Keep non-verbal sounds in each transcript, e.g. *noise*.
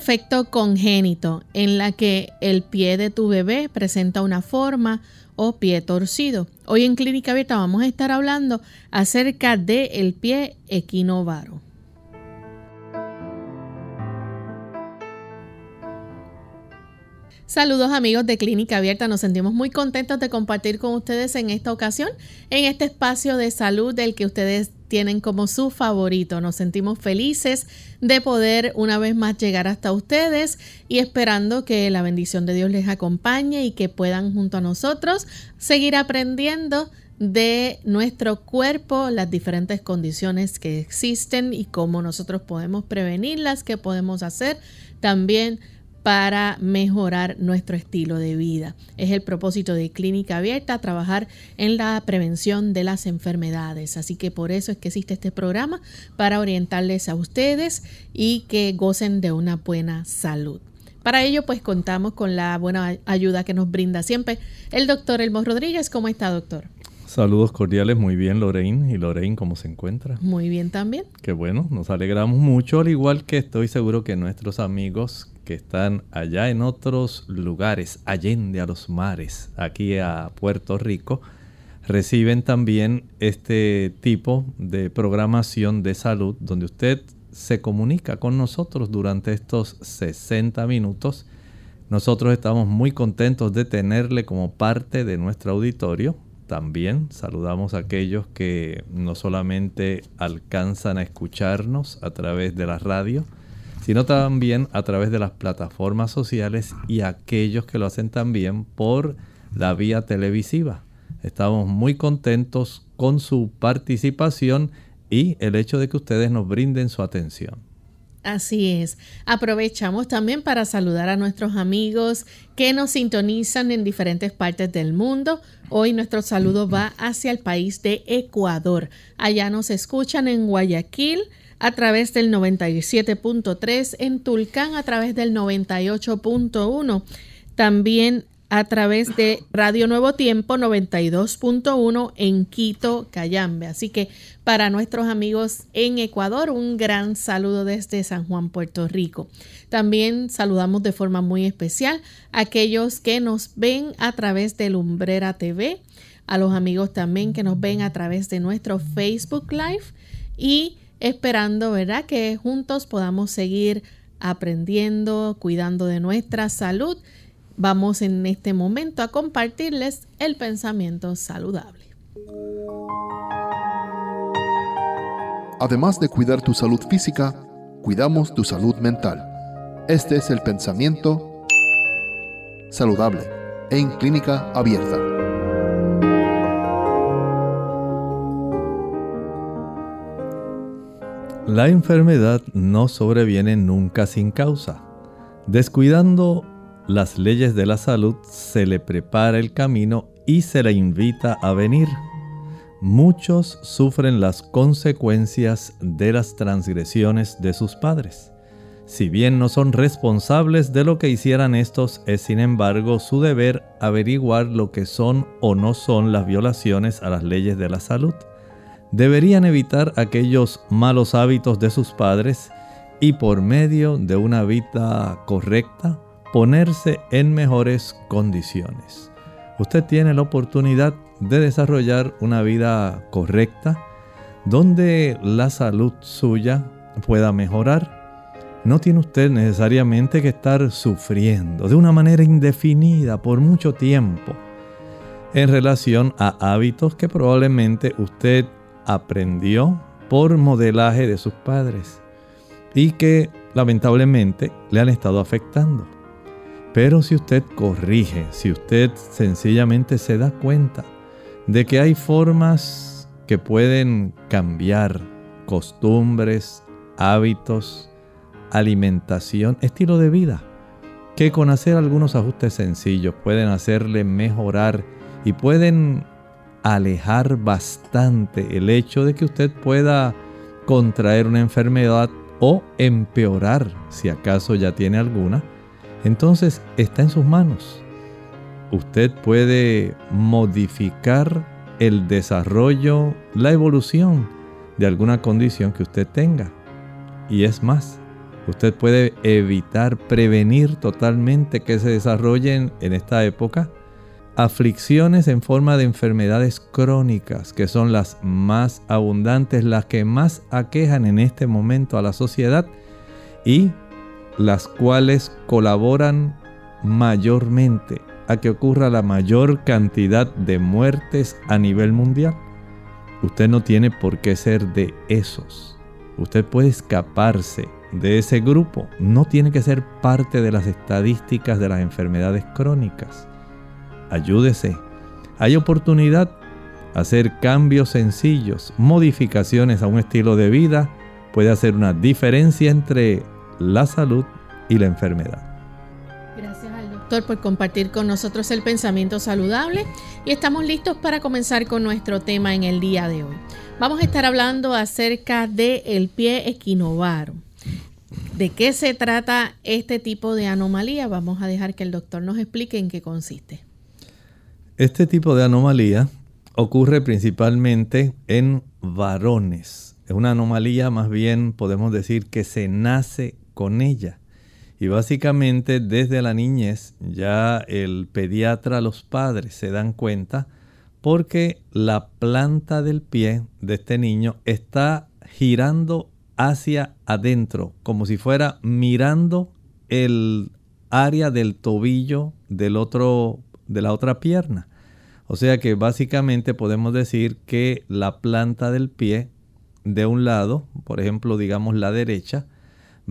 Defecto congénito en la que el pie de tu bebé presenta una forma o pie torcido. Hoy en Clínica Abierta vamos a estar hablando acerca del el pie equinovaro. Saludos amigos de Clínica Abierta, nos sentimos muy contentos de compartir con ustedes en esta ocasión, en este espacio de salud del que ustedes tienen como su favorito. Nos sentimos felices de poder una vez más llegar hasta ustedes y esperando que la bendición de Dios les acompañe y que puedan junto a nosotros seguir aprendiendo de nuestro cuerpo, las diferentes condiciones que existen y cómo nosotros podemos prevenirlas, qué podemos hacer también para mejorar nuestro estilo de vida. Es el propósito de Clínica Abierta, trabajar en la prevención de las enfermedades. Así que por eso es que existe este programa, para orientarles a ustedes y que gocen de una buena salud. Para ello, pues contamos con la buena ayuda que nos brinda siempre el doctor Elmo Rodríguez. ¿Cómo está, doctor? Saludos cordiales, muy bien Lorraine. ¿Y Lorraine cómo se encuentra? Muy bien también. Qué bueno, nos alegramos mucho, al igual que estoy seguro que nuestros amigos que están allá en otros lugares, allende a los mares, aquí a Puerto Rico, reciben también este tipo de programación de salud donde usted se comunica con nosotros durante estos 60 minutos. Nosotros estamos muy contentos de tenerle como parte de nuestro auditorio. También saludamos a aquellos que no solamente alcanzan a escucharnos a través de la radio, sino también a través de las plataformas sociales y aquellos que lo hacen también por la vía televisiva. Estamos muy contentos con su participación y el hecho de que ustedes nos brinden su atención. Así es. Aprovechamos también para saludar a nuestros amigos que nos sintonizan en diferentes partes del mundo. Hoy nuestro saludo va hacia el país de Ecuador. Allá nos escuchan en Guayaquil, a través del 97.3, en Tulcán a través del 98.1, también a través de Radio Nuevo Tiempo 92.1 en Quito, Cayambe. Así que para nuestros amigos en Ecuador, un gran saludo desde San Juan, Puerto Rico. También saludamos de forma muy especial a aquellos que nos ven a través de Lumbrera TV, a los amigos también que nos ven a través de nuestro Facebook Live y esperando, ¿verdad? Que juntos podamos seguir aprendiendo, cuidando de nuestra salud. Vamos en este momento a compartirles el pensamiento saludable. Además de cuidar tu salud física, cuidamos tu salud mental. Este es el pensamiento saludable en clínica abierta. La enfermedad no sobreviene nunca sin causa. Descuidando las leyes de la salud, se le prepara el camino y se le invita a venir. Muchos sufren las consecuencias de las transgresiones de sus padres. Si bien no son responsables de lo que hicieran estos, es sin embargo su deber averiguar lo que son o no son las violaciones a las leyes de la salud deberían evitar aquellos malos hábitos de sus padres y por medio de una vida correcta ponerse en mejores condiciones. Usted tiene la oportunidad de desarrollar una vida correcta donde la salud suya pueda mejorar. No tiene usted necesariamente que estar sufriendo de una manera indefinida por mucho tiempo en relación a hábitos que probablemente usted aprendió por modelaje de sus padres y que lamentablemente le han estado afectando. Pero si usted corrige, si usted sencillamente se da cuenta de que hay formas que pueden cambiar costumbres, hábitos, alimentación, estilo de vida, que con hacer algunos ajustes sencillos pueden hacerle mejorar y pueden alejar bastante el hecho de que usted pueda contraer una enfermedad o empeorar si acaso ya tiene alguna, entonces está en sus manos. Usted puede modificar el desarrollo, la evolución de alguna condición que usted tenga. Y es más, usted puede evitar, prevenir totalmente que se desarrollen en esta época aflicciones en forma de enfermedades crónicas, que son las más abundantes, las que más aquejan en este momento a la sociedad y las cuales colaboran mayormente a que ocurra la mayor cantidad de muertes a nivel mundial. Usted no tiene por qué ser de esos. Usted puede escaparse de ese grupo. No tiene que ser parte de las estadísticas de las enfermedades crónicas ayúdese. Hay oportunidad hacer cambios sencillos, modificaciones a un estilo de vida puede hacer una diferencia entre la salud y la enfermedad. Gracias al doctor por compartir con nosotros el pensamiento saludable y estamos listos para comenzar con nuestro tema en el día de hoy. Vamos a estar hablando acerca del el pie equinovaro. ¿De qué se trata este tipo de anomalía? Vamos a dejar que el doctor nos explique en qué consiste. Este tipo de anomalía ocurre principalmente en varones. Es una anomalía más bien podemos decir que se nace con ella. Y básicamente desde la niñez ya el pediatra, los padres se dan cuenta porque la planta del pie de este niño está girando hacia adentro, como si fuera mirando el área del tobillo del otro, de la otra pierna. O sea que básicamente podemos decir que la planta del pie de un lado, por ejemplo, digamos la derecha,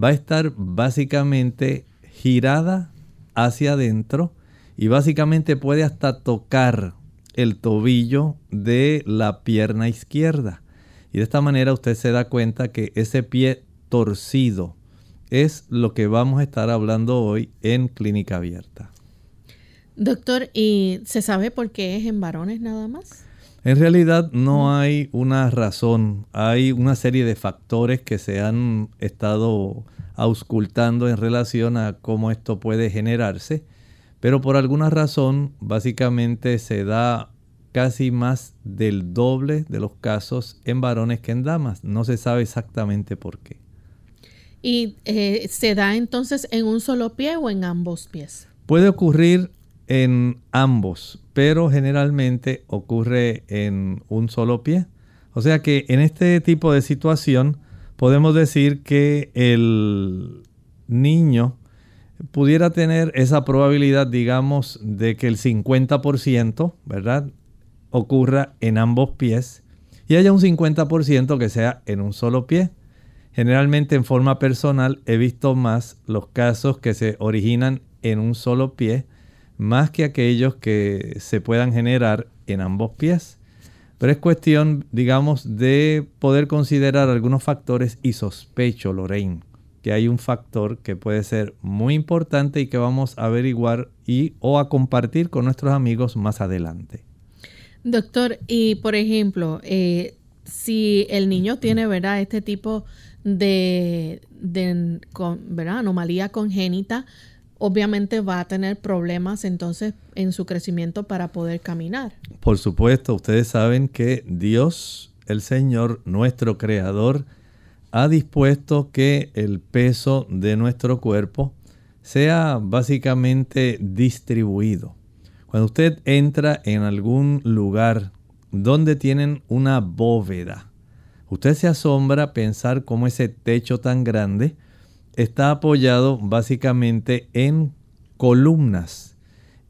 va a estar básicamente girada hacia adentro y básicamente puede hasta tocar el tobillo de la pierna izquierda. Y de esta manera usted se da cuenta que ese pie torcido es lo que vamos a estar hablando hoy en clínica abierta. Doctor, ¿y se sabe por qué es en varones nada más? En realidad no hay una razón, hay una serie de factores que se han estado auscultando en relación a cómo esto puede generarse, pero por alguna razón básicamente se da casi más del doble de los casos en varones que en damas. No se sabe exactamente por qué. ¿Y eh, se da entonces en un solo pie o en ambos pies? Puede ocurrir en ambos, pero generalmente ocurre en un solo pie. O sea que en este tipo de situación podemos decir que el niño pudiera tener esa probabilidad, digamos, de que el 50%, ¿verdad? Ocurra en ambos pies y haya un 50% que sea en un solo pie. Generalmente en forma personal he visto más los casos que se originan en un solo pie más que aquellos que se puedan generar en ambos pies. Pero es cuestión, digamos, de poder considerar algunos factores y sospecho, Lorraine, que hay un factor que puede ser muy importante y que vamos a averiguar y o a compartir con nuestros amigos más adelante. Doctor, y por ejemplo, eh, si el niño tiene, ¿verdad? Este tipo de, ¿verdad? anomalía congénita, obviamente va a tener problemas entonces en su crecimiento para poder caminar. Por supuesto, ustedes saben que Dios, el Señor, nuestro Creador, ha dispuesto que el peso de nuestro cuerpo sea básicamente distribuido. Cuando usted entra en algún lugar donde tienen una bóveda, usted se asombra pensar cómo ese techo tan grande está apoyado básicamente en columnas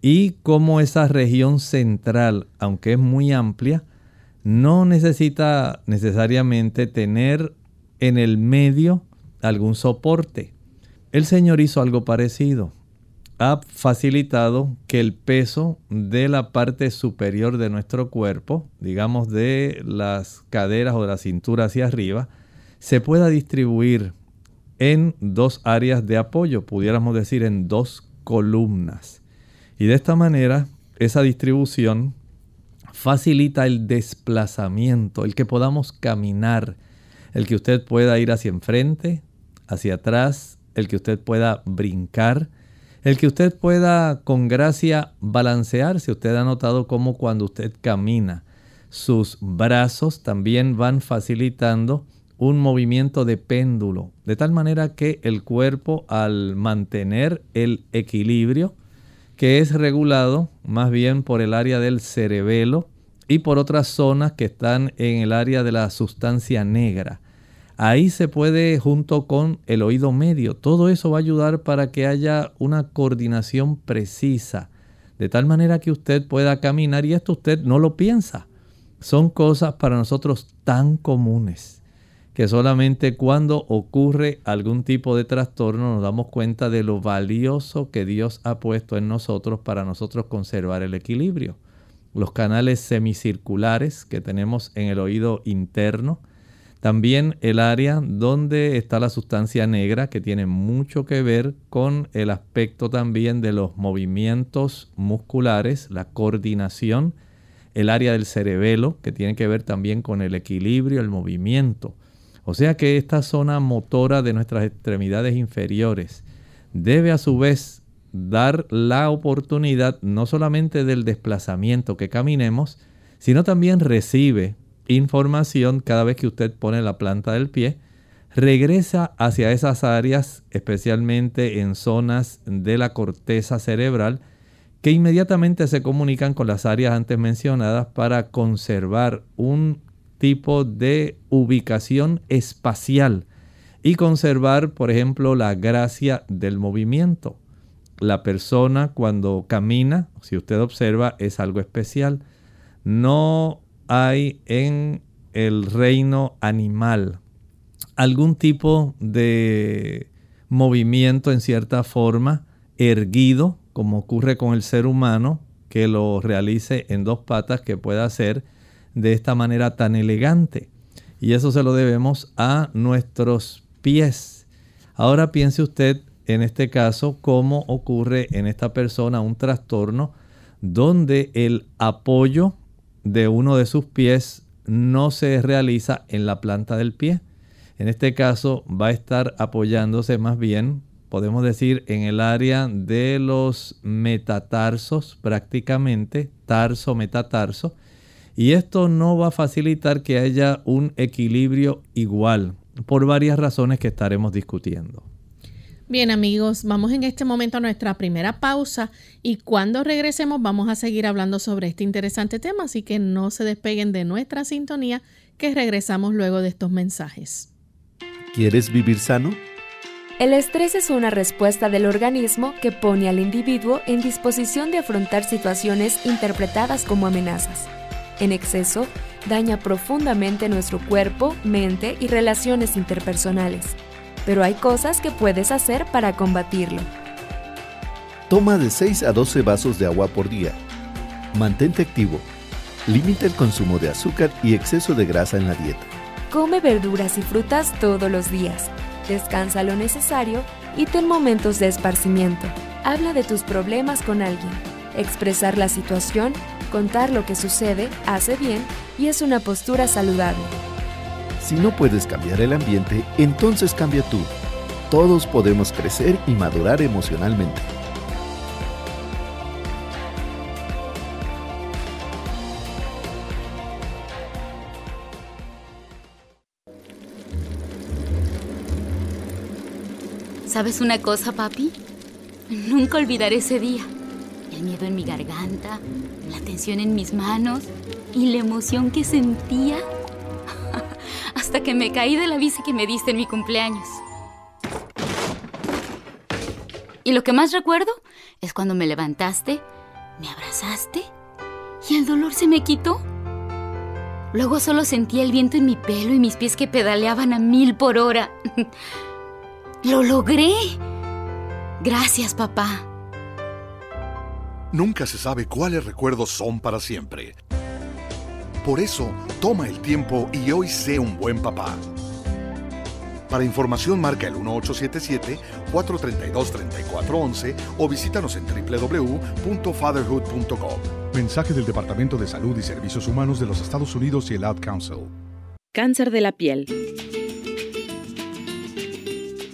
y como esa región central, aunque es muy amplia, no necesita necesariamente tener en el medio algún soporte. El Señor hizo algo parecido. ha facilitado que el peso de la parte superior de nuestro cuerpo, digamos de las caderas o de la cintura hacia arriba, se pueda distribuir en dos áreas de apoyo, pudiéramos decir en dos columnas. Y de esta manera, esa distribución facilita el desplazamiento, el que podamos caminar, el que usted pueda ir hacia enfrente, hacia atrás, el que usted pueda brincar, el que usted pueda con gracia balancearse. Usted ha notado cómo cuando usted camina, sus brazos también van facilitando un movimiento de péndulo, de tal manera que el cuerpo al mantener el equilibrio, que es regulado más bien por el área del cerebelo y por otras zonas que están en el área de la sustancia negra. Ahí se puede junto con el oído medio. Todo eso va a ayudar para que haya una coordinación precisa, de tal manera que usted pueda caminar y esto usted no lo piensa. Son cosas para nosotros tan comunes que solamente cuando ocurre algún tipo de trastorno nos damos cuenta de lo valioso que Dios ha puesto en nosotros para nosotros conservar el equilibrio. Los canales semicirculares que tenemos en el oído interno, también el área donde está la sustancia negra que tiene mucho que ver con el aspecto también de los movimientos musculares, la coordinación, el área del cerebelo que tiene que ver también con el equilibrio, el movimiento. O sea que esta zona motora de nuestras extremidades inferiores debe a su vez dar la oportunidad no solamente del desplazamiento que caminemos, sino también recibe información cada vez que usted pone la planta del pie, regresa hacia esas áreas, especialmente en zonas de la corteza cerebral, que inmediatamente se comunican con las áreas antes mencionadas para conservar un tipo de ubicación espacial y conservar, por ejemplo, la gracia del movimiento. La persona cuando camina, si usted observa, es algo especial. No hay en el reino animal algún tipo de movimiento en cierta forma erguido, como ocurre con el ser humano, que lo realice en dos patas, que pueda hacer de esta manera tan elegante. Y eso se lo debemos a nuestros pies. Ahora piense usted en este caso cómo ocurre en esta persona un trastorno donde el apoyo de uno de sus pies no se realiza en la planta del pie. En este caso va a estar apoyándose más bien, podemos decir, en el área de los metatarsos prácticamente, tarso, metatarso, y esto no va a facilitar que haya un equilibrio igual por varias razones que estaremos discutiendo. Bien amigos, vamos en este momento a nuestra primera pausa y cuando regresemos vamos a seguir hablando sobre este interesante tema, así que no se despeguen de nuestra sintonía que regresamos luego de estos mensajes. ¿Quieres vivir sano? El estrés es una respuesta del organismo que pone al individuo en disposición de afrontar situaciones interpretadas como amenazas en exceso daña profundamente nuestro cuerpo, mente y relaciones interpersonales. Pero hay cosas que puedes hacer para combatirlo. Toma de 6 a 12 vasos de agua por día. Mantente activo. Limita el consumo de azúcar y exceso de grasa en la dieta. Come verduras y frutas todos los días. Descansa lo necesario y ten momentos de esparcimiento. Habla de tus problemas con alguien. Expresar la situación Contar lo que sucede hace bien y es una postura saludable. Si no puedes cambiar el ambiente, entonces cambia tú. Todos podemos crecer y madurar emocionalmente. ¿Sabes una cosa, papi? Nunca olvidaré ese día. El miedo en mi garganta, la tensión en mis manos y la emoción que sentía *laughs* hasta que me caí de la bici que me diste en mi cumpleaños. Y lo que más recuerdo es cuando me levantaste, me abrazaste y el dolor se me quitó. Luego solo sentía el viento en mi pelo y mis pies que pedaleaban a mil por hora. *laughs* ¡Lo logré! Gracias, papá. Nunca se sabe cuáles recuerdos son para siempre. Por eso, toma el tiempo y hoy sé un buen papá. Para información marca el 1877-432-3411 o visítanos en www.fatherhood.com. Mensaje del Departamento de Salud y Servicios Humanos de los Estados Unidos y el Ad Council. Cáncer de la piel.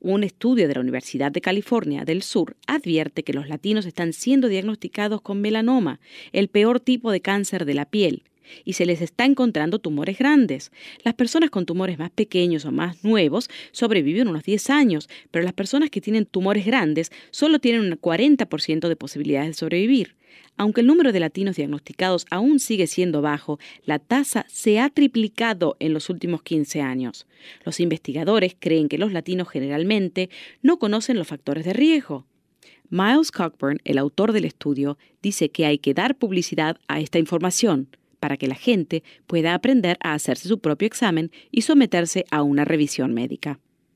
Un estudio de la Universidad de California del Sur advierte que los latinos están siendo diagnosticados con melanoma, el peor tipo de cáncer de la piel, y se les está encontrando tumores grandes. Las personas con tumores más pequeños o más nuevos sobreviven unos 10 años, pero las personas que tienen tumores grandes solo tienen un 40% de posibilidades de sobrevivir. Aunque el número de latinos diagnosticados aún sigue siendo bajo, la tasa se ha triplicado en los últimos 15 años. Los investigadores creen que los latinos generalmente no conocen los factores de riesgo. Miles Cockburn, el autor del estudio, dice que hay que dar publicidad a esta información para que la gente pueda aprender a hacerse su propio examen y someterse a una revisión médica.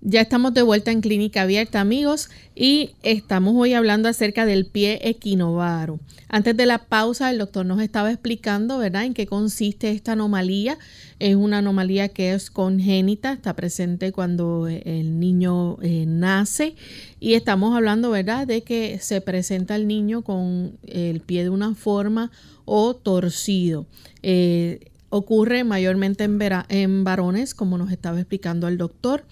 Ya estamos de vuelta en Clínica Abierta, amigos, y estamos hoy hablando acerca del pie equinovaro. Antes de la pausa, el doctor nos estaba explicando, ¿verdad?, en qué consiste esta anomalía. Es una anomalía que es congénita, está presente cuando el niño eh, nace y estamos hablando, ¿verdad?, de que se presenta el niño con el pie de una forma o torcido. Eh, ocurre mayormente en, en varones, como nos estaba explicando el doctor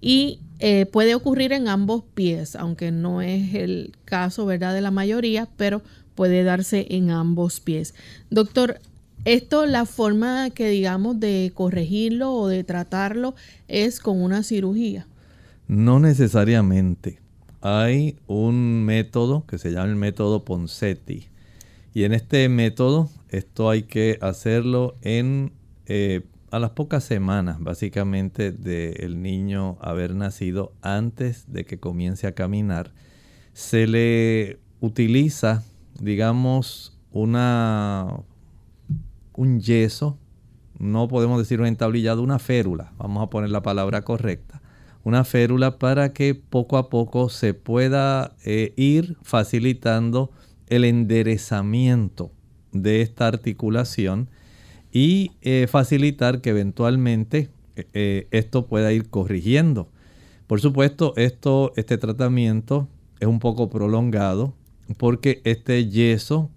y eh, puede ocurrir en ambos pies, aunque no es el caso ¿verdad? de la mayoría, pero puede darse en ambos pies. Doctor, esto, la forma que digamos de corregirlo o de tratarlo es con una cirugía. No necesariamente. Hay un método que se llama el método Ponseti. Y en este método, esto hay que hacerlo en eh, a las pocas semanas, básicamente, del niño haber nacido, antes de que comience a caminar, se le utiliza, digamos, una, un yeso, no podemos decir un entablillado, una férula, vamos a poner la palabra correcta, una férula para que poco a poco se pueda eh, ir facilitando el enderezamiento de esta articulación y eh, facilitar que eventualmente eh, eh, esto pueda ir corrigiendo. Por supuesto, esto, este tratamiento es un poco prolongado porque este yeso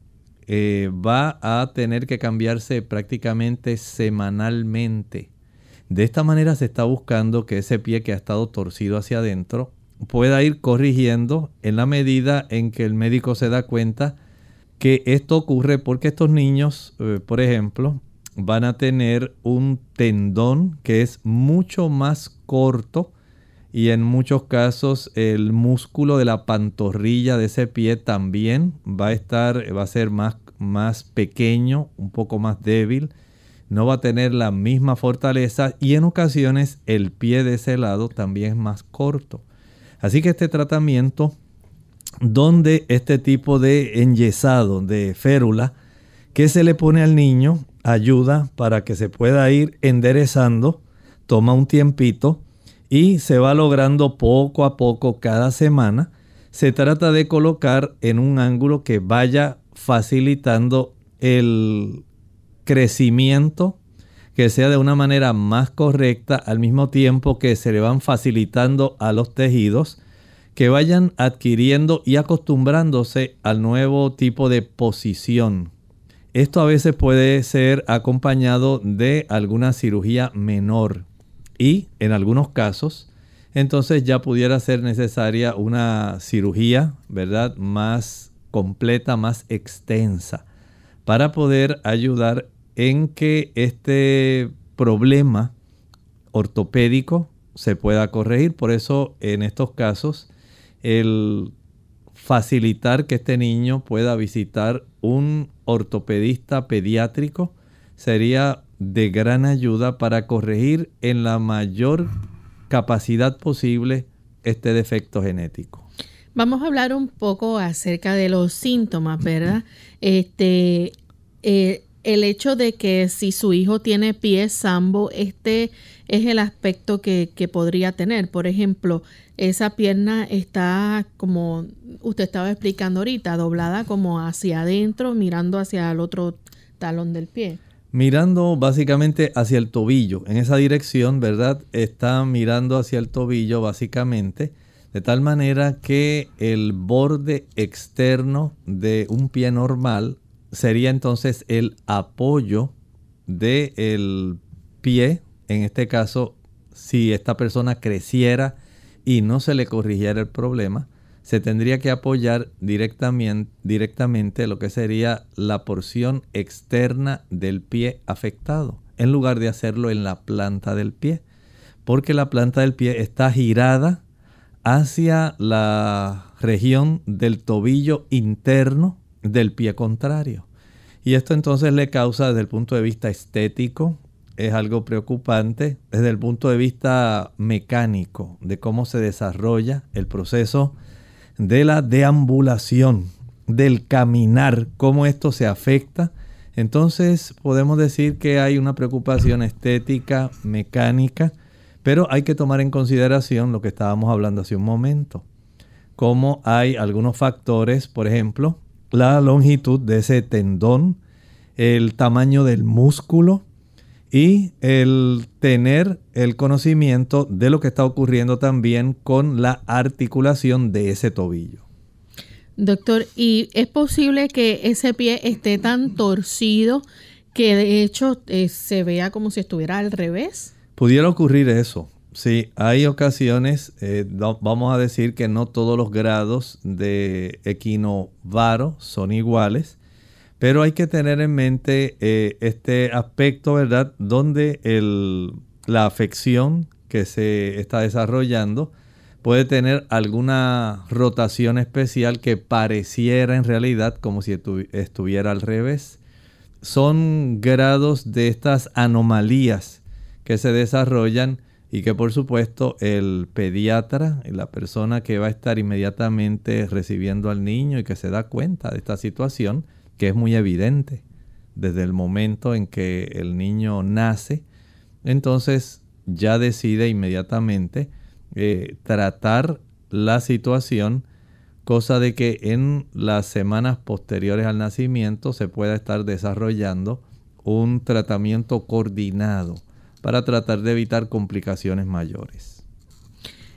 va a tener que cambiarse prácticamente semanalmente. De esta manera se está buscando que ese pie que ha estado torcido hacia adentro pueda ir corrigiendo en la medida en que el médico se da cuenta que esto ocurre porque estos niños, por ejemplo, van a tener un tendón que es mucho más corto y en muchos casos el músculo de la pantorrilla de ese pie también va a estar, va a ser más, más pequeño, un poco más débil, no va a tener la misma fortaleza y en ocasiones el pie de ese lado también es más corto. Así que este tratamiento donde este tipo de enyesado de férula que se le pone al niño ayuda para que se pueda ir enderezando, toma un tiempito y se va logrando poco a poco cada semana. Se trata de colocar en un ángulo que vaya facilitando el crecimiento, que sea de una manera más correcta, al mismo tiempo que se le van facilitando a los tejidos que vayan adquiriendo y acostumbrándose al nuevo tipo de posición esto a veces puede ser acompañado de alguna cirugía menor y en algunos casos entonces ya pudiera ser necesaria una cirugía, ¿verdad? Más completa, más extensa, para poder ayudar en que este problema ortopédico se pueda corregir. Por eso en estos casos el facilitar que este niño pueda visitar un ortopedista pediátrico sería de gran ayuda para corregir en la mayor capacidad posible este defecto genético. Vamos a hablar un poco acerca de los síntomas, ¿verdad? Este, eh, el hecho de que si su hijo tiene pie sambo, este es el aspecto que, que, podría tener. Por ejemplo, esa pierna está como usted estaba explicando ahorita, doblada como hacia adentro, mirando hacia el otro talón del pie mirando básicamente hacia el tobillo. En esa dirección, ¿verdad? Está mirando hacia el tobillo básicamente, de tal manera que el borde externo de un pie normal sería entonces el apoyo del pie. En este caso, si esta persona creciera y no se le corrigiera el problema, se tendría que apoyar directamente, directamente lo que sería la porción externa del pie afectado, en lugar de hacerlo en la planta del pie, porque la planta del pie está girada hacia la región del tobillo interno del pie contrario. Y esto entonces le causa desde el punto de vista estético, es algo preocupante, desde el punto de vista mecánico, de cómo se desarrolla el proceso de la deambulación, del caminar, cómo esto se afecta. Entonces podemos decir que hay una preocupación estética, mecánica, pero hay que tomar en consideración lo que estábamos hablando hace un momento, como hay algunos factores, por ejemplo, la longitud de ese tendón, el tamaño del músculo, y el tener el conocimiento de lo que está ocurriendo también con la articulación de ese tobillo. Doctor, ¿y es posible que ese pie esté tan torcido que de hecho eh, se vea como si estuviera al revés? Pudiera ocurrir eso. Sí, hay ocasiones, eh, vamos a decir que no todos los grados de equinovaro son iguales pero hay que tener en mente eh, este aspecto, ¿verdad? Donde la afección que se está desarrollando puede tener alguna rotación especial que pareciera en realidad como si estuviera al revés. Son grados de estas anomalías que se desarrollan y que por supuesto el pediatra la persona que va a estar inmediatamente recibiendo al niño y que se da cuenta de esta situación, que es muy evidente desde el momento en que el niño nace, entonces ya decide inmediatamente eh, tratar la situación, cosa de que en las semanas posteriores al nacimiento se pueda estar desarrollando un tratamiento coordinado para tratar de evitar complicaciones mayores.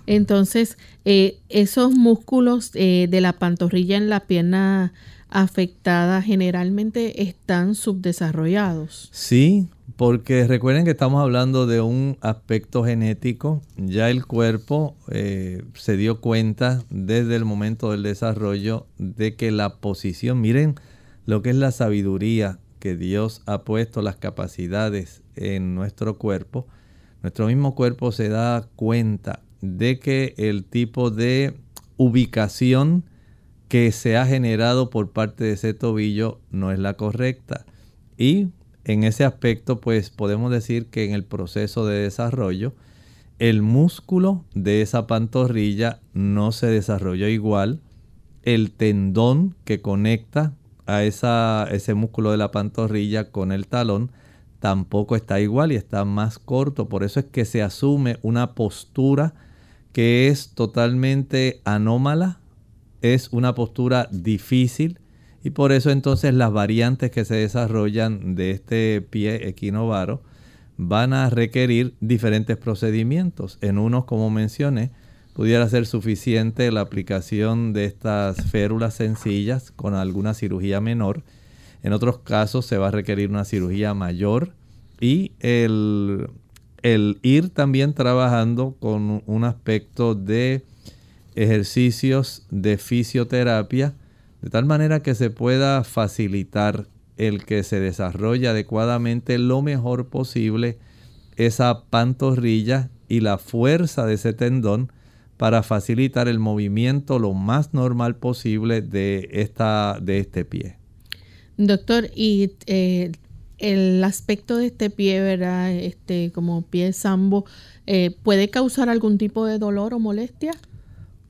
Entonces, eh, esos músculos eh, de la pantorrilla en la pierna afectadas generalmente están subdesarrollados. Sí, porque recuerden que estamos hablando de un aspecto genético. Ya el cuerpo eh, se dio cuenta desde el momento del desarrollo de que la posición, miren lo que es la sabiduría que Dios ha puesto, las capacidades en nuestro cuerpo. Nuestro mismo cuerpo se da cuenta de que el tipo de ubicación que se ha generado por parte de ese tobillo no es la correcta. Y en ese aspecto, pues podemos decir que en el proceso de desarrollo, el músculo de esa pantorrilla no se desarrolló igual. El tendón que conecta a ese músculo de la pantorrilla con el talón tampoco está igual y está más corto. Por eso es que se asume una postura que es totalmente anómala es una postura difícil y por eso entonces las variantes que se desarrollan de este pie equinovaro van a requerir diferentes procedimientos. En unos, como mencioné, pudiera ser suficiente la aplicación de estas férulas sencillas con alguna cirugía menor. En otros casos se va a requerir una cirugía mayor y el el ir también trabajando con un aspecto de ejercicios de fisioterapia, de tal manera que se pueda facilitar el que se desarrolle adecuadamente lo mejor posible esa pantorrilla y la fuerza de ese tendón para facilitar el movimiento lo más normal posible de, esta, de este pie. Doctor, y eh, el aspecto de este pie, ¿verdad? Este, como pie sambo, eh, ¿puede causar algún tipo de dolor o molestia?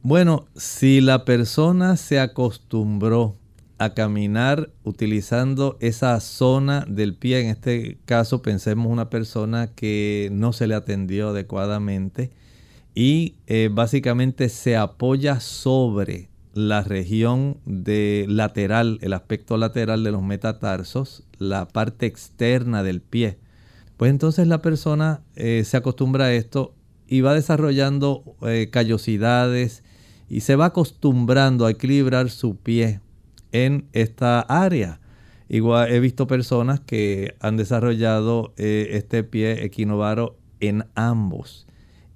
Bueno, si la persona se acostumbró a caminar utilizando esa zona del pie, en este caso pensemos una persona que no se le atendió adecuadamente y eh, básicamente se apoya sobre la región de lateral, el aspecto lateral de los metatarsos, la parte externa del pie. Pues entonces la persona eh, se acostumbra a esto y va desarrollando eh, callosidades y se va acostumbrando a equilibrar su pie en esta área. Igual he visto personas que han desarrollado este pie equinovaro en ambos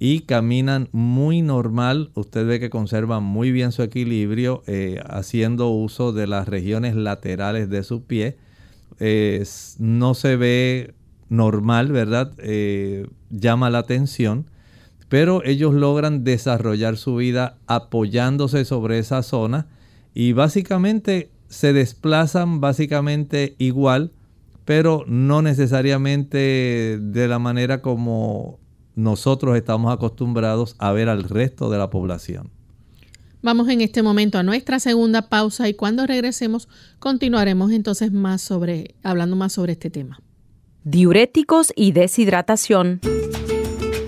y caminan muy normal. Usted ve que conservan muy bien su equilibrio eh, haciendo uso de las regiones laterales de su pie. no se ve normal, ¿verdad? Eh, llama la atención pero ellos logran desarrollar su vida apoyándose sobre esa zona y básicamente se desplazan básicamente igual, pero no necesariamente de la manera como nosotros estamos acostumbrados a ver al resto de la población. Vamos en este momento a nuestra segunda pausa y cuando regresemos continuaremos entonces más sobre hablando más sobre este tema. Diuréticos y deshidratación.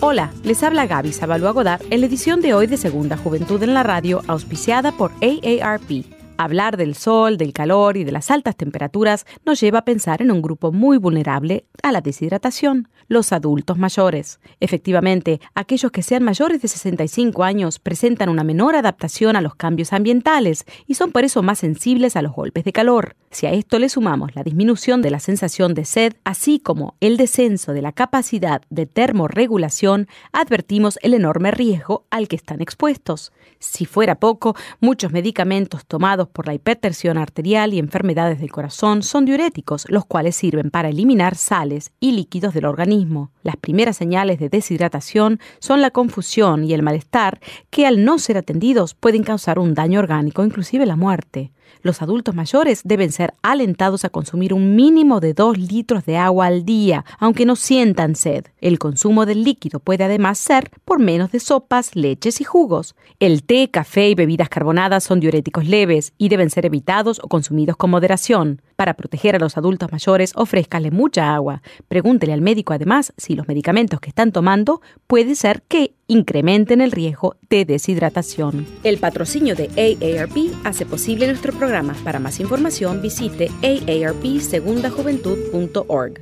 Hola, les habla Gaby Sabalua Godard en la edición de hoy de Segunda Juventud en la Radio, auspiciada por AARP. Hablar del sol, del calor y de las altas temperaturas nos lleva a pensar en un grupo muy vulnerable a la deshidratación, los adultos mayores. Efectivamente, aquellos que sean mayores de 65 años presentan una menor adaptación a los cambios ambientales y son por eso más sensibles a los golpes de calor. Si a esto le sumamos la disminución de la sensación de sed, así como el descenso de la capacidad de termorregulación, advertimos el enorme riesgo al que están expuestos. Si fuera poco, muchos medicamentos tomados por la hipertensión arterial y enfermedades del corazón son diuréticos, los cuales sirven para eliminar sales y líquidos del organismo. Las primeras señales de deshidratación son la confusión y el malestar que al no ser atendidos pueden causar un daño orgánico, inclusive la muerte. Los adultos mayores deben ser alentados a consumir un mínimo de 2 litros de agua al día, aunque no sientan sed. El consumo del líquido puede además ser por menos de sopas, leches y jugos. El té, café y bebidas carbonadas son diuréticos leves y deben ser evitados o consumidos con moderación. Para proteger a los adultos mayores, ofrézcale mucha agua. Pregúntele al médico además si los medicamentos que están tomando puede ser que incrementen el riesgo de deshidratación. El patrocinio de AARP hace posible nuestro programa. Para más información visite aarpsegundajuventud.org.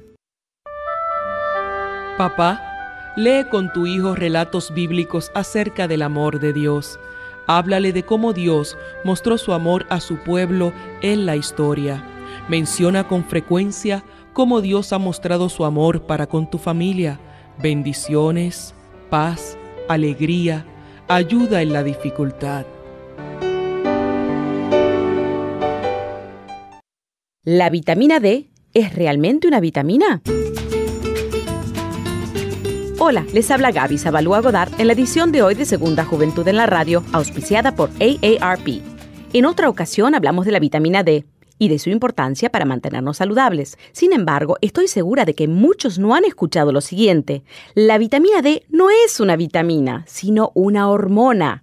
Papá, lee con tu hijo relatos bíblicos acerca del amor de Dios. Háblale de cómo Dios mostró su amor a su pueblo en la historia. Menciona con frecuencia cómo Dios ha mostrado su amor para con tu familia. Bendiciones, paz, alegría, ayuda en la dificultad. ¿La vitamina D es realmente una vitamina? Hola, les habla Gaby Zabalúa Godard en la edición de hoy de Segunda Juventud en la Radio, auspiciada por AARP. En otra ocasión hablamos de la vitamina D y de su importancia para mantenernos saludables. Sin embargo, estoy segura de que muchos no han escuchado lo siguiente. La vitamina D no es una vitamina, sino una hormona.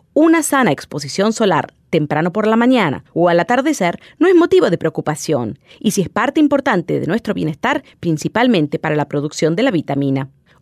una sana exposición solar temprano por la mañana o al atardecer no es motivo de preocupación y si es parte importante de nuestro bienestar, principalmente para la producción de la vitamina.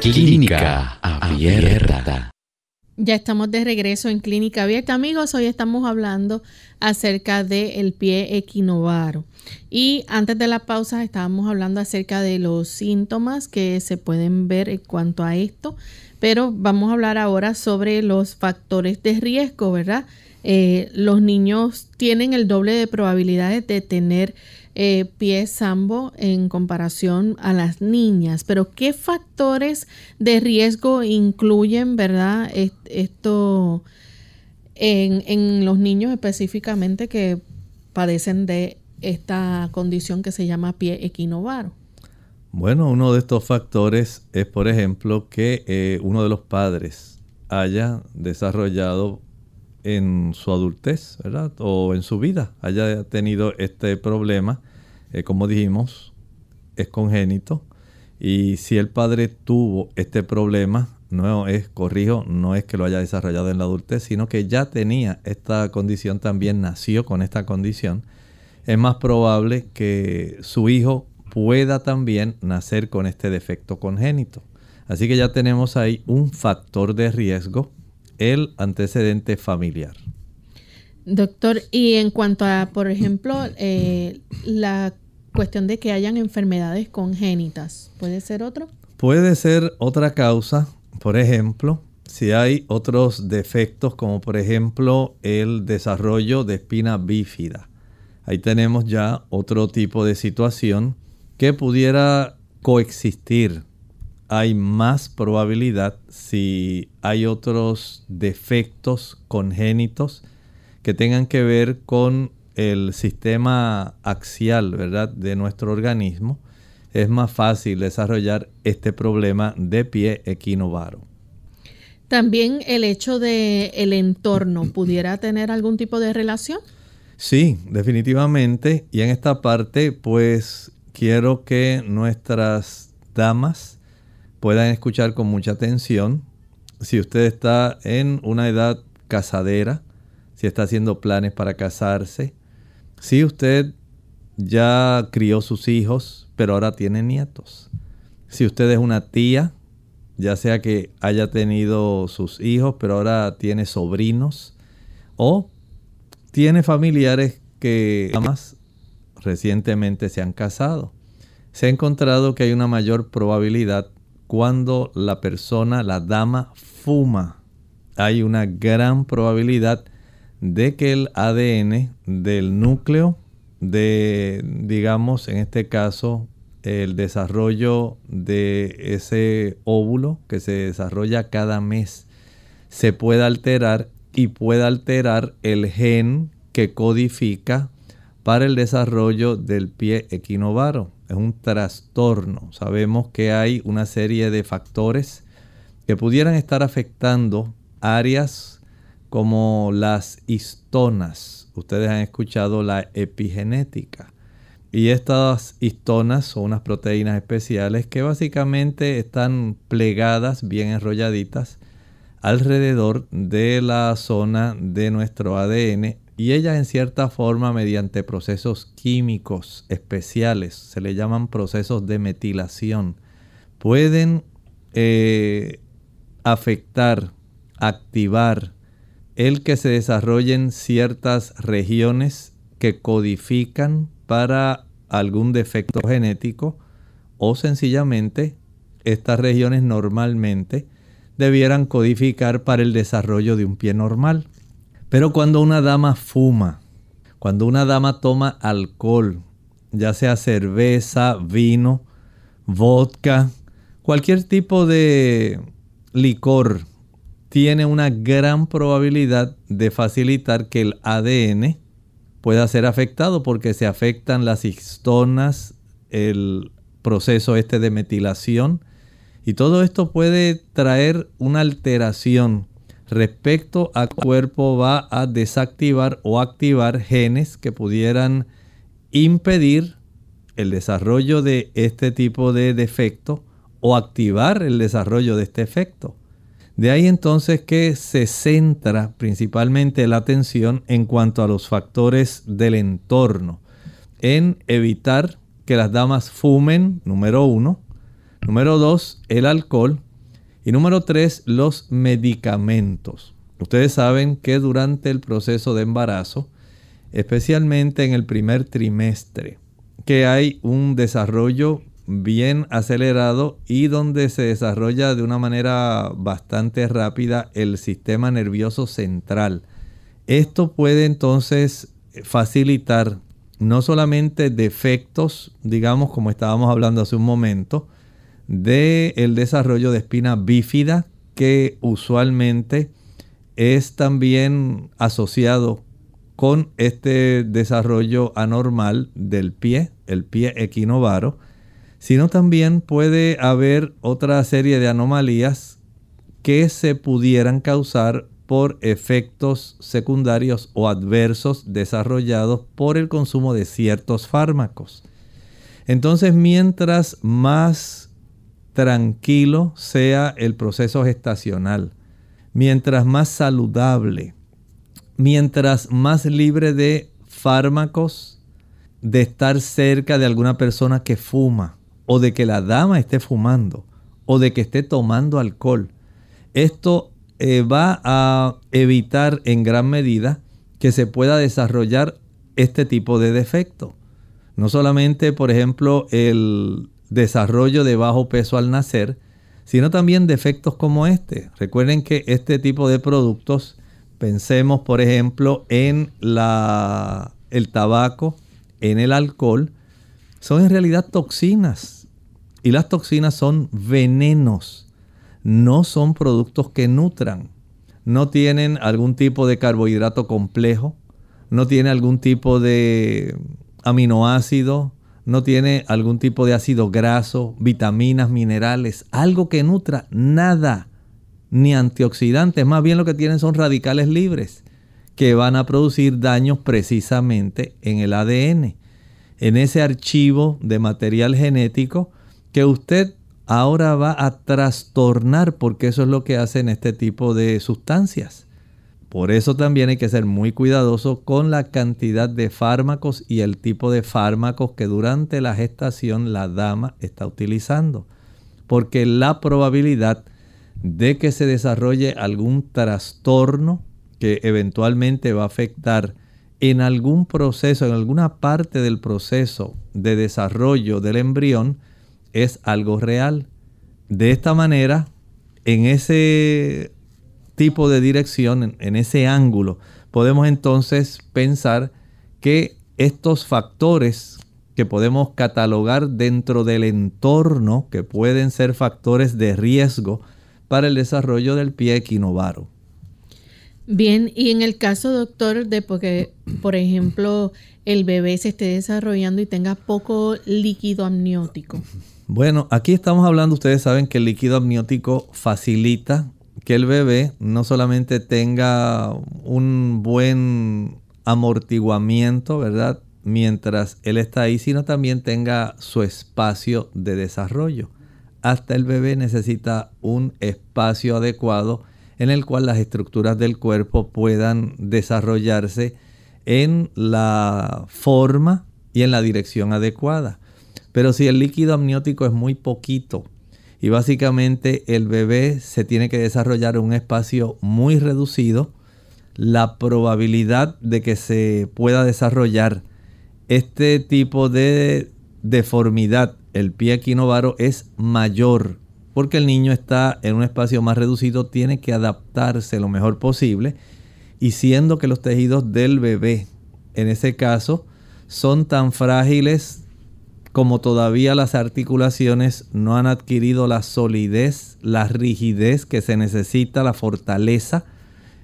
Clínica Abierta. Ya estamos de regreso en Clínica Abierta, amigos. Hoy estamos hablando acerca del pie equinovaro. Y antes de la pausa estábamos hablando acerca de los síntomas que se pueden ver en cuanto a esto. Pero vamos a hablar ahora sobre los factores de riesgo, ¿verdad? Eh, los niños tienen el doble de probabilidades de tener eh, pie sambo en comparación a las niñas. Pero ¿qué factores de riesgo incluyen, verdad, esto en, en los niños específicamente que padecen de esta condición que se llama pie equinovaro? Bueno, uno de estos factores es, por ejemplo, que eh, uno de los padres haya desarrollado en su adultez. O en su vida haya tenido este problema eh, como dijimos, es congénito. Y si el padre tuvo este problema, no es, corrijo, no es que lo haya desarrollado en la adultez, sino que ya tenía esta condición, también nació con esta condición, es más probable que su hijo pueda también nacer con este defecto congénito. Así que ya tenemos ahí un factor de riesgo, el antecedente familiar. Doctor, y en cuanto a, por ejemplo, *clears throat* eh, la cuestión de que hayan enfermedades congénitas, ¿puede ser otro? Puede ser otra causa, por ejemplo, si hay otros defectos como por ejemplo el desarrollo de espina bífida. Ahí tenemos ya otro tipo de situación que pudiera coexistir. Hay más probabilidad si hay otros defectos congénitos que tengan que ver con el sistema axial, ¿verdad?, de nuestro organismo, es más fácil desarrollar este problema de pie equinovaro. También el hecho de el entorno *clears throat* pudiera tener algún tipo de relación. Sí, definitivamente. Y en esta parte, pues quiero que nuestras damas puedan escuchar con mucha atención. Si usted está en una edad casadera, si está haciendo planes para casarse, si usted ya crió sus hijos, pero ahora tiene nietos. Si usted es una tía, ya sea que haya tenido sus hijos, pero ahora tiene sobrinos, o tiene familiares que además recientemente se han casado. Se ha encontrado que hay una mayor probabilidad cuando la persona, la dama, fuma. Hay una gran probabilidad de que el ADN del núcleo de, digamos, en este caso, el desarrollo de ese óvulo que se desarrolla cada mes se pueda alterar y pueda alterar el gen que codifica para el desarrollo del pie equinovaro. Es un trastorno. Sabemos que hay una serie de factores que pudieran estar afectando áreas como las histonas. Ustedes han escuchado la epigenética. Y estas histonas son unas proteínas especiales que básicamente están plegadas, bien enrolladitas, alrededor de la zona de nuestro ADN y ellas en cierta forma mediante procesos químicos especiales, se le llaman procesos de metilación, pueden eh, afectar, activar, el que se desarrollen ciertas regiones que codifican para algún defecto genético o sencillamente estas regiones normalmente debieran codificar para el desarrollo de un pie normal. Pero cuando una dama fuma, cuando una dama toma alcohol, ya sea cerveza, vino, vodka, cualquier tipo de licor tiene una gran probabilidad de facilitar que el ADN pueda ser afectado porque se afectan las histonas, el proceso este de metilación Y todo esto puede traer una alteración respecto a cuerpo va a desactivar o activar genes que pudieran impedir el desarrollo de este tipo de defecto o activar el desarrollo de este efecto. De ahí entonces que se centra principalmente la atención en cuanto a los factores del entorno, en evitar que las damas fumen, número uno, número dos, el alcohol, y número tres, los medicamentos. Ustedes saben que durante el proceso de embarazo, especialmente en el primer trimestre, que hay un desarrollo bien acelerado y donde se desarrolla de una manera bastante rápida el sistema nervioso central. Esto puede entonces facilitar no solamente defectos, digamos como estábamos hablando hace un momento, del el desarrollo de espina bífida que usualmente es también asociado con este desarrollo anormal del pie, el pie equinovaro, sino también puede haber otra serie de anomalías que se pudieran causar por efectos secundarios o adversos desarrollados por el consumo de ciertos fármacos. Entonces, mientras más tranquilo sea el proceso gestacional, mientras más saludable, mientras más libre de fármacos, de estar cerca de alguna persona que fuma, o de que la dama esté fumando, o de que esté tomando alcohol. Esto eh, va a evitar en gran medida que se pueda desarrollar este tipo de defecto. No solamente, por ejemplo, el desarrollo de bajo peso al nacer, sino también defectos como este. Recuerden que este tipo de productos, pensemos por ejemplo en la, el tabaco, en el alcohol, son en realidad toxinas. Y las toxinas son venenos, no son productos que nutran. No tienen algún tipo de carbohidrato complejo, no tiene algún tipo de aminoácido, no tiene algún tipo de ácido graso, vitaminas, minerales, algo que nutra, nada, ni antioxidantes, más bien lo que tienen son radicales libres que van a producir daños precisamente en el ADN, en ese archivo de material genético que usted ahora va a trastornar porque eso es lo que hacen este tipo de sustancias. Por eso también hay que ser muy cuidadoso con la cantidad de fármacos y el tipo de fármacos que durante la gestación la dama está utilizando. Porque la probabilidad de que se desarrolle algún trastorno que eventualmente va a afectar en algún proceso, en alguna parte del proceso de desarrollo del embrión, es algo real. De esta manera, en ese tipo de dirección, en, ese ángulo, podemos entonces pensar que estos factores que podemos catalogar dentro del entorno, que pueden ser factores de riesgo para el desarrollo del pie equinovaro. Bien, y en el caso, doctor, de porque, por ejemplo, el bebé se esté desarrollando y tenga poco líquido amniótico. Bueno, aquí estamos hablando, ustedes saben que el líquido amniótico facilita que el bebé no solamente tenga un buen amortiguamiento, ¿verdad? Mientras él está ahí, sino también tenga su espacio de desarrollo. Hasta el bebé necesita un espacio adecuado en el cual las estructuras del cuerpo puedan desarrollarse en la forma y en la dirección adecuada. Pero si el líquido amniótico es muy poquito, y básicamente el bebé se tiene que desarrollar en un espacio muy reducido. La probabilidad de que se pueda desarrollar este tipo de deformidad, el pie equinovaro, es mayor porque el niño está en un espacio más reducido, tiene que adaptarse lo mejor posible y siendo que los tejidos del bebé en ese caso son tan frágiles como todavía las articulaciones no han adquirido la solidez, la rigidez que se necesita, la fortaleza,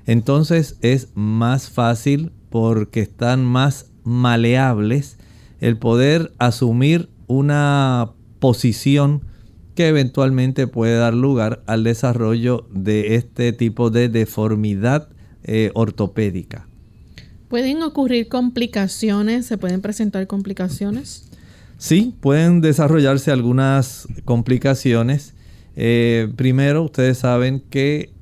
entonces es más fácil porque están más maleables el poder asumir una posición que eventualmente puede dar lugar al desarrollo de este tipo de deformidad eh, ortopédica. ¿Pueden ocurrir complicaciones? ¿Se pueden presentar complicaciones? Sí, pueden desarrollarse algunas complicaciones. Eh, primero, ustedes saben que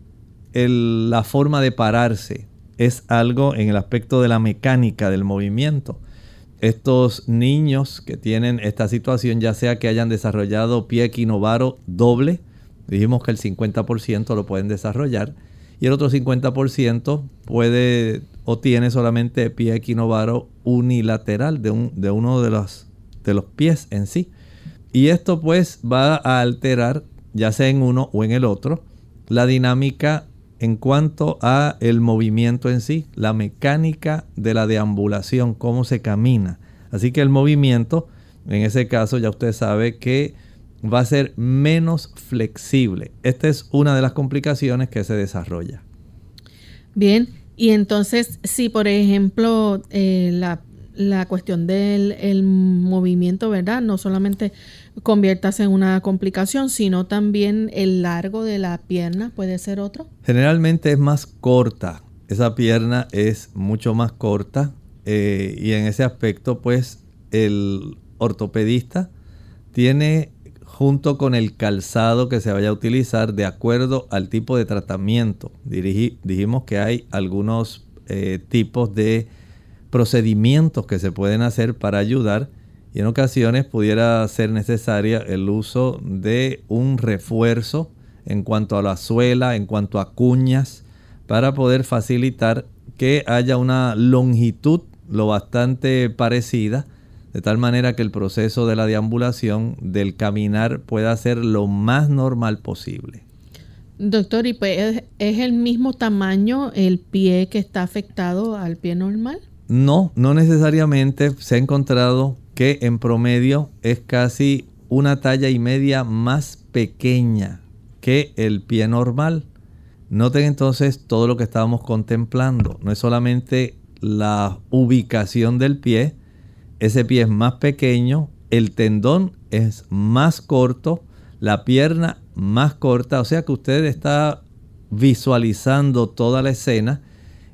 la forma de pararse es algo en el aspecto de la mecánica del movimiento. Estos niños que tienen esta situación, ya sea que hayan desarrollado pie equinovaro doble, dijimos que el 50% lo pueden desarrollar, y el otro 50% puede o tiene solamente pie equinovaro unilateral de, un, de uno de los, de los pies en sí. Y esto pues va a alterar, ya sea en uno o en el otro, la dinámica en cuanto a el movimiento en sí, la mecánica de la deambulación, cómo se camina. Así que el movimiento, en ese caso ya usted sabe que va a ser menos flexible. Esta es una de las complicaciones que se desarrolla. Bien, y entonces si por ejemplo eh, la, la, cuestión del el movimiento, ¿verdad? No solamente conviertase en una complicación, sino también el largo de la pierna puede ser otro. Generalmente es más corta, esa pierna es mucho más corta eh, y en ese aspecto pues el ortopedista tiene junto con el calzado que se vaya a utilizar de acuerdo al tipo de tratamiento. dijimos que hay algunos eh, tipos de procedimientos que se pueden hacer para ayudar y en ocasiones pudiera ser necesaria el uso de un refuerzo en cuanto a la suela, en cuanto a cuñas, para poder facilitar que haya una longitud lo bastante parecida, de tal manera que el proceso de la deambulación, del caminar, pueda ser lo más normal posible. Doctor, ¿y pues es el mismo tamaño el pie que está afectado al pie normal? No, no necesariamente. Se ha encontrado que en promedio es casi una talla y media más pequeña que el pie normal. Noten entonces todo lo que estábamos contemplando. No es solamente la ubicación del pie, ese pie es más pequeño, el tendón es más corto, la pierna más corta, o sea que usted está visualizando toda la escena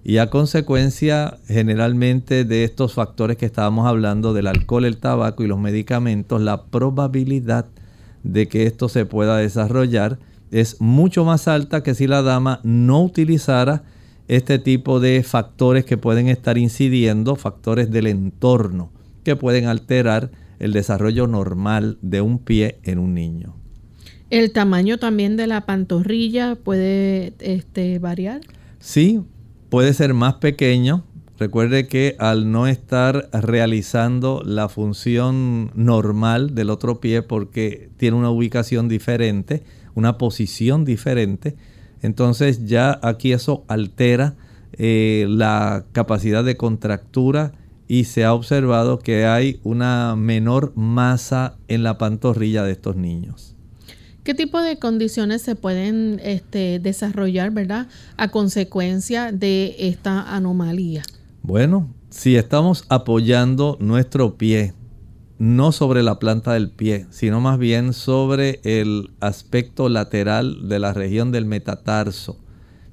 y a consecuencia generalmente de estos factores que estábamos hablando, del alcohol, el tabaco y los medicamentos, la probabilidad de que esto se pueda desarrollar es mucho más alta que si la dama no utilizara este tipo de factores que pueden estar incidiendo, factores del entorno, que pueden alterar el desarrollo normal de un pie en un niño. ¿El tamaño también de la pantorrilla puede este, variar? Sí, puede ser más pequeño. Recuerde que al no estar realizando la función normal del otro pie porque tiene una ubicación diferente, una posición diferente, entonces ya aquí eso altera eh, la capacidad de contractura y se ha observado que hay una menor masa en la pantorrilla de estos niños. ¿Qué tipo de condiciones se pueden este, desarrollar, verdad, a consecuencia de esta anomalía? Bueno, si estamos apoyando nuestro pie, no sobre la planta del pie, sino más bien sobre el aspecto lateral de la región del metatarso,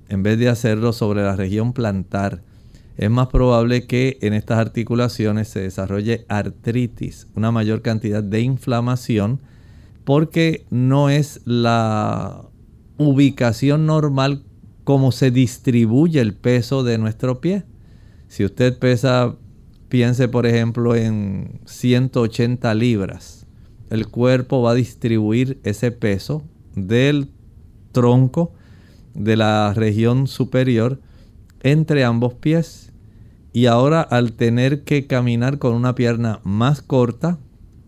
en vez de hacerlo sobre la región plantar, es más probable que en estas articulaciones se desarrolle artritis, una mayor cantidad de inflamación, porque no es la ubicación normal como se distribuye el peso de nuestro pie. Si usted pesa, piense por ejemplo en 180 libras, el cuerpo va a distribuir ese peso del tronco de la región superior entre ambos pies. Y ahora al tener que caminar con una pierna más corta,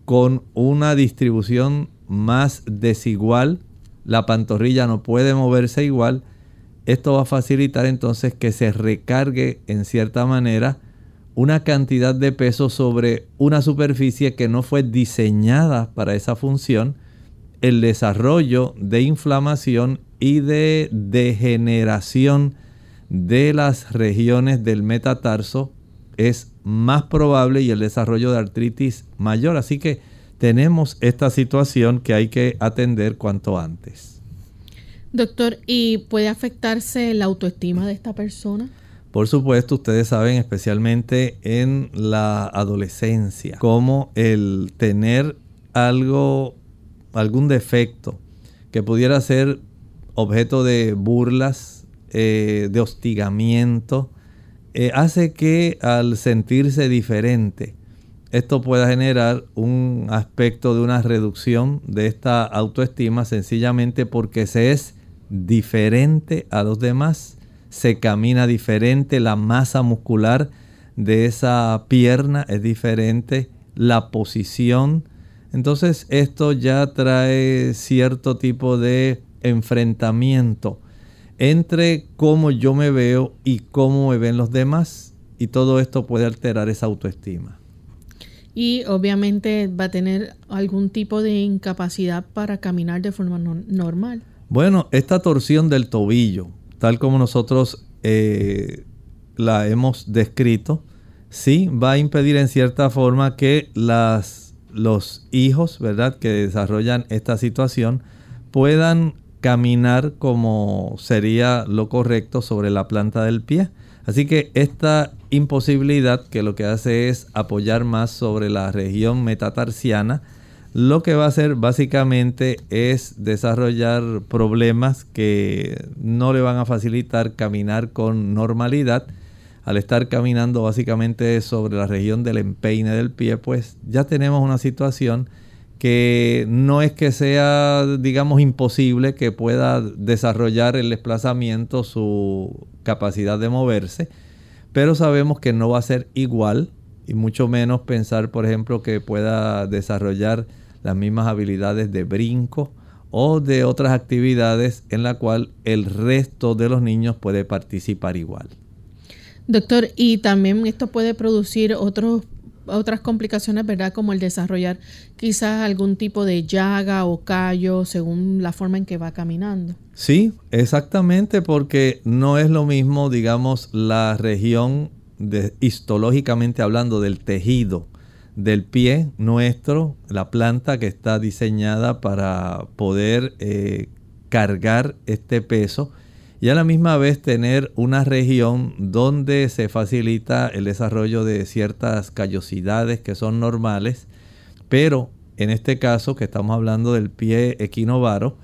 con una distribución más desigual, la pantorrilla no puede moverse igual, esto va a facilitar entonces que se recargue en cierta manera una cantidad de peso sobre una superficie que no fue diseñada para esa función, el desarrollo de inflamación y de degeneración de las regiones del metatarso es más probable y el desarrollo de artritis mayor. Así que tenemos esta situación que hay que atender cuanto antes. Doctor, ¿y puede afectarse la autoestima de esta persona? Por supuesto, ustedes saben especialmente en la adolescencia, como el tener algo, algún defecto que pudiera ser objeto de burlas, eh, de hostigamiento, eh, hace que al sentirse diferente, esto pueda generar un aspecto de una reducción de esta autoestima sencillamente porque se es diferente a los demás, se camina diferente, la masa muscular de esa pierna es diferente, la posición. Entonces esto ya trae cierto tipo de enfrentamiento entre cómo yo me veo y cómo me ven los demás y todo esto puede alterar esa autoestima. Y obviamente va a tener algún tipo de incapacidad para caminar de forma normal. Bueno, esta torsión del tobillo, tal como nosotros eh, la hemos descrito, sí va a impedir en cierta forma que las, los hijos, ¿verdad?, que desarrollan esta situación puedan caminar como sería lo correcto sobre la planta del pie. Así que esta imposibilidad que lo que hace es apoyar más sobre la región metatarsiana, lo que va a hacer básicamente es desarrollar problemas que no le van a facilitar caminar con normalidad. Al estar caminando básicamente sobre la región del empeine del pie, pues ya tenemos una situación que no es que sea, digamos, imposible que pueda desarrollar el desplazamiento, su capacidad de moverse, pero sabemos que no va a ser igual y mucho menos pensar, por ejemplo, que pueda desarrollar las mismas habilidades de brinco o de otras actividades en la cual el resto de los niños puede participar igual. Doctor, y también esto puede producir otros otras complicaciones, ¿verdad? Como el desarrollar quizás algún tipo de llaga o callo según la forma en que va caminando. Sí, exactamente, porque no es lo mismo, digamos, la región histológicamente hablando del tejido del pie nuestro, la planta que está diseñada para poder eh, cargar este peso y a la misma vez tener una región donde se facilita el desarrollo de ciertas callosidades que son normales, pero en este caso que estamos hablando del pie equinovaro,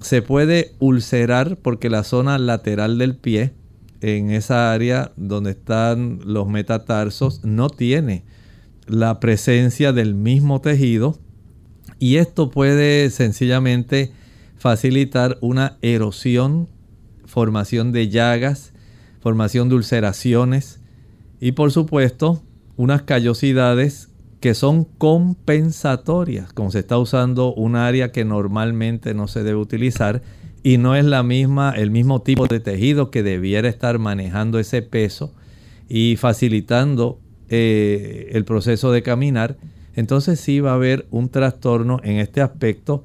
se puede ulcerar porque la zona lateral del pie, en esa área donde están los metatarsos, no tiene la presencia del mismo tejido y esto puede sencillamente facilitar una erosión formación de llagas, formación de ulceraciones y por supuesto unas callosidades que son compensatorias, como se está usando un área que normalmente no se debe utilizar y no es la misma, el mismo tipo de tejido que debiera estar manejando ese peso y facilitando eh, el proceso de caminar, entonces sí va a haber un trastorno en este aspecto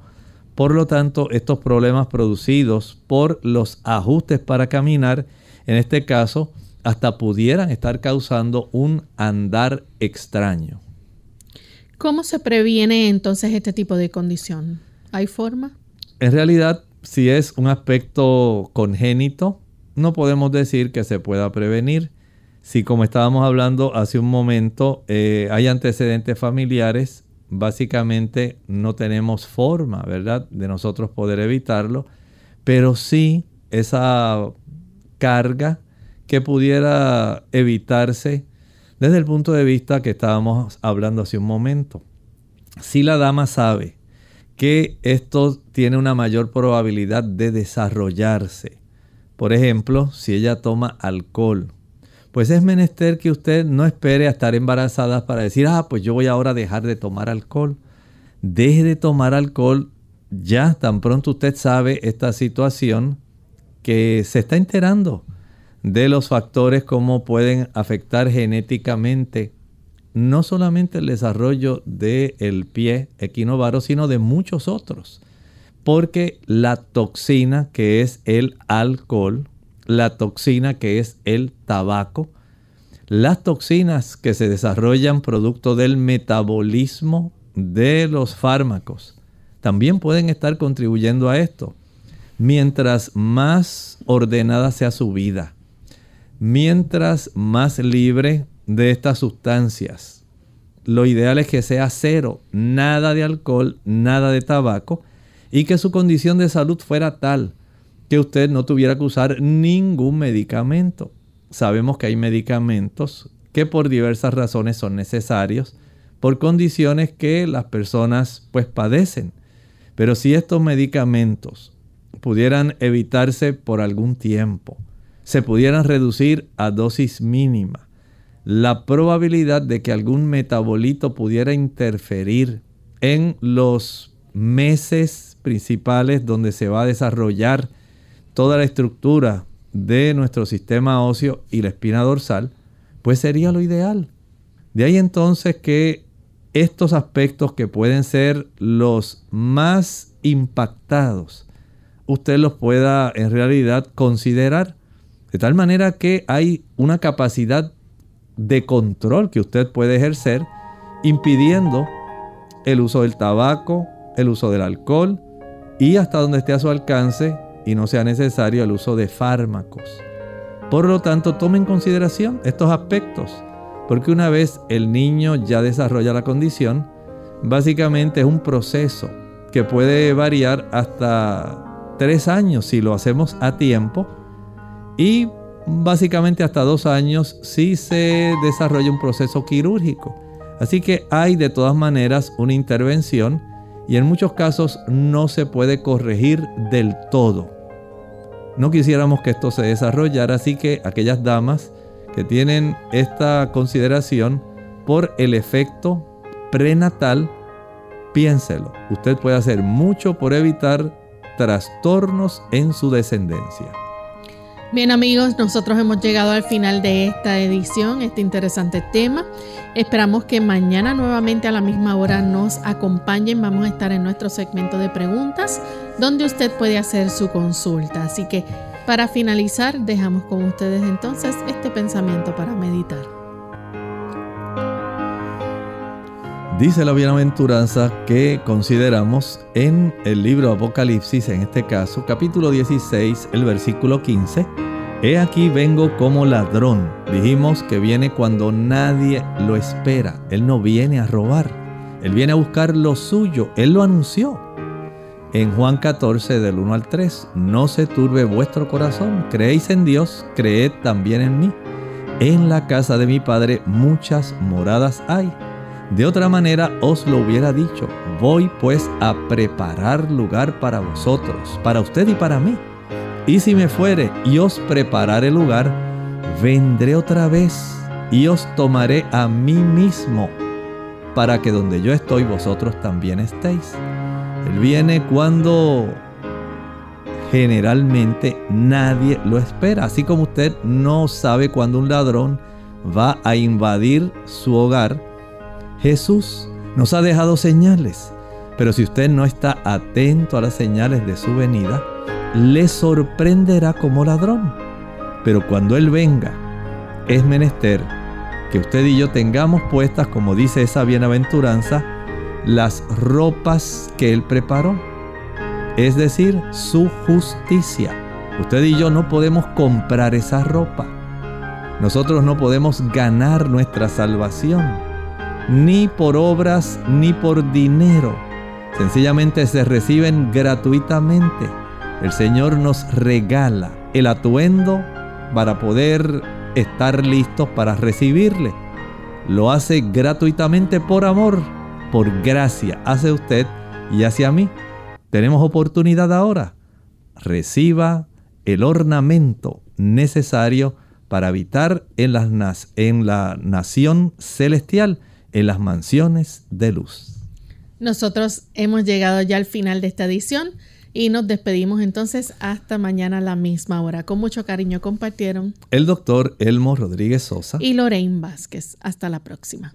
por lo tanto, estos problemas producidos por los ajustes para caminar, en este caso, hasta pudieran estar causando un andar extraño. ¿Cómo se previene entonces este tipo de condición? ¿Hay forma? En realidad, si es un aspecto congénito, no podemos decir que se pueda prevenir. Si como estábamos hablando hace un momento, eh, hay antecedentes familiares, básicamente no tenemos forma, ¿verdad?, de nosotros poder evitarlo, pero sí esa carga que pudiera evitarse desde el punto de vista que estábamos hablando hace un momento. Si la dama sabe que esto tiene una mayor probabilidad de desarrollarse, por ejemplo, si ella toma alcohol, pues es menester que usted no espere a estar embarazada para decir, ah, pues yo voy ahora a dejar de tomar alcohol. Deje de tomar alcohol ya tan pronto usted sabe esta situación que se está enterando de los factores como pueden afectar genéticamente no solamente el desarrollo del pie equinovaro, sino de muchos otros. Porque la toxina que es el alcohol la toxina que es el tabaco, las toxinas que se desarrollan producto del metabolismo de los fármacos también pueden estar contribuyendo a esto. Mientras más ordenada sea su vida, mientras más libre de estas sustancias, lo ideal es que sea cero, nada de alcohol, nada de tabaco, y que su condición de salud fuera tal que usted no tuviera que usar ningún medicamento. Sabemos que hay medicamentos que por diversas razones son necesarios, por condiciones que las personas pues padecen. Pero si estos medicamentos pudieran evitarse por algún tiempo, se pudieran reducir a dosis mínima, la probabilidad de que algún metabolito pudiera interferir en los meses principales donde se va a desarrollar toda la estructura de nuestro sistema óseo y la espina dorsal, pues sería lo ideal. De ahí entonces que estos aspectos que pueden ser los más impactados, usted los pueda en realidad considerar. De tal manera que hay una capacidad de control que usted puede ejercer impidiendo el uso del tabaco, el uso del alcohol y hasta donde esté a su alcance y no sea necesario el uso de fármacos. Por lo tanto, tome en consideración estos aspectos, porque una vez el niño ya desarrolla la condición, básicamente es un proceso que puede variar hasta tres años si lo hacemos a tiempo y básicamente hasta dos años si se desarrolla un proceso quirúrgico. Así que hay de todas maneras una intervención y en muchos casos no se puede corregir del todo. No quisiéramos que esto se desarrollara, así que aquellas damas que tienen esta consideración por el efecto prenatal, piénselo. Usted puede hacer mucho por evitar trastornos en su descendencia. Bien amigos, nosotros hemos llegado al final de esta edición, este interesante tema. Esperamos que mañana nuevamente a la misma hora nos acompañen. Vamos a estar en nuestro segmento de preguntas donde usted puede hacer su consulta. Así que para finalizar, dejamos con ustedes entonces este pensamiento para meditar. Dice la bienaventuranza que consideramos en el libro Apocalipsis, en este caso, capítulo 16, el versículo 15. He aquí vengo como ladrón. Dijimos que viene cuando nadie lo espera. Él no viene a robar. Él viene a buscar lo suyo. Él lo anunció. En Juan 14 del 1 al 3, no se turbe vuestro corazón. Creéis en Dios, creed también en mí. En la casa de mi Padre muchas moradas hay de otra manera os lo hubiera dicho, voy pues a preparar lugar para vosotros, para usted y para mí. Y si me fuere y os preparare lugar, vendré otra vez y os tomaré a mí mismo, para que donde yo estoy vosotros también estéis. Él viene cuando generalmente nadie lo espera, así como usted no sabe cuándo un ladrón va a invadir su hogar, Jesús nos ha dejado señales, pero si usted no está atento a las señales de su venida, le sorprenderá como ladrón. Pero cuando Él venga, es menester que usted y yo tengamos puestas, como dice esa bienaventuranza, las ropas que Él preparó, es decir, su justicia. Usted y yo no podemos comprar esa ropa. Nosotros no podemos ganar nuestra salvación ni por obras ni por dinero. Sencillamente se reciben gratuitamente. El Señor nos regala el atuendo para poder estar listos para recibirle. Lo hace gratuitamente por amor, por gracia hace usted y hacia mí. Tenemos oportunidad ahora. Reciba el ornamento necesario para habitar en, las, en la nación celestial en las mansiones de luz. Nosotros hemos llegado ya al final de esta edición y nos despedimos entonces hasta mañana a la misma hora. Con mucho cariño compartieron el doctor Elmo Rodríguez Sosa y Lorraine Vázquez. Hasta la próxima.